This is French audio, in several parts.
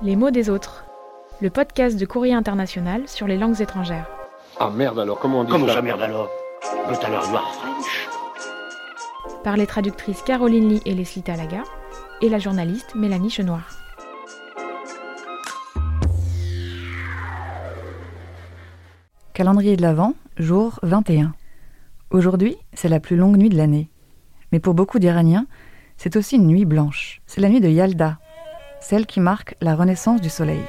Les mots des autres, le podcast de Courrier International sur les langues étrangères. Ah merde alors, comment on dit Comment ça ça merde alors? Tout à l'heure, you are French. Par les traductrices Caroline Lee et Leslie Talaga et la journaliste Mélanie Chenoir. Calendrier de l'Avent, jour 21. Aujourd'hui, c'est la plus longue nuit de l'année. Mais pour beaucoup d'Iraniens, c'est aussi une nuit blanche. C'est la nuit de Yalda, celle qui marque la renaissance du soleil.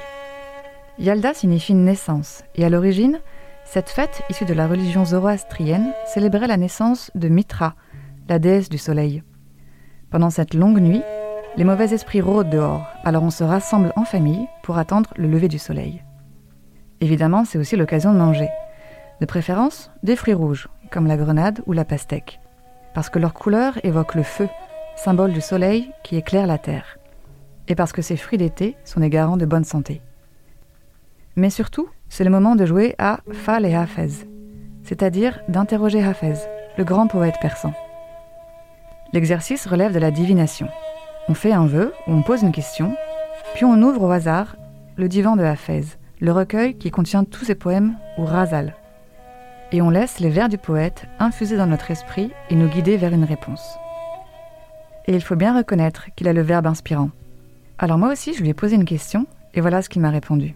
Yalda signifie naissance, et à l'origine, cette fête, issue de la religion zoroastrienne, célébrait la naissance de Mitra, la déesse du soleil. Pendant cette longue nuit, les mauvais esprits rôdent dehors, alors on se rassemble en famille pour attendre le lever du soleil. Évidemment, c'est aussi l'occasion de manger. De préférence, des fruits rouges, comme la grenade ou la pastèque, parce que leur couleur évoque le feu, symbole du soleil qui éclaire la terre, et parce que ces fruits d'été sont des garants de bonne santé. Mais surtout, c'est le moment de jouer à Fal et Hafez, c'est-à-dire d'interroger Hafez, le grand poète persan. L'exercice relève de la divination. On fait un vœu ou on pose une question, puis on ouvre au hasard le divan de Hafez, le recueil qui contient tous ses poèmes ou rasal. Et on laisse les vers du poète infuser dans notre esprit et nous guider vers une réponse. Et il faut bien reconnaître qu'il a le verbe inspirant. Alors moi aussi, je lui ai posé une question et voilà ce qu'il m'a répondu.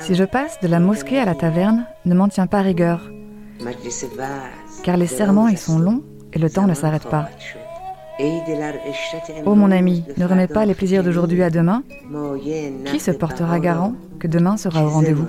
Si je passe de la mosquée à la taverne, ne m'en tiens pas rigueur, car les serments y sont longs et le temps ne s'arrête pas. Ô mon ami, ne remets pas les plaisirs d'aujourd'hui à demain. Qui se portera garant que demain sera au rendez-vous?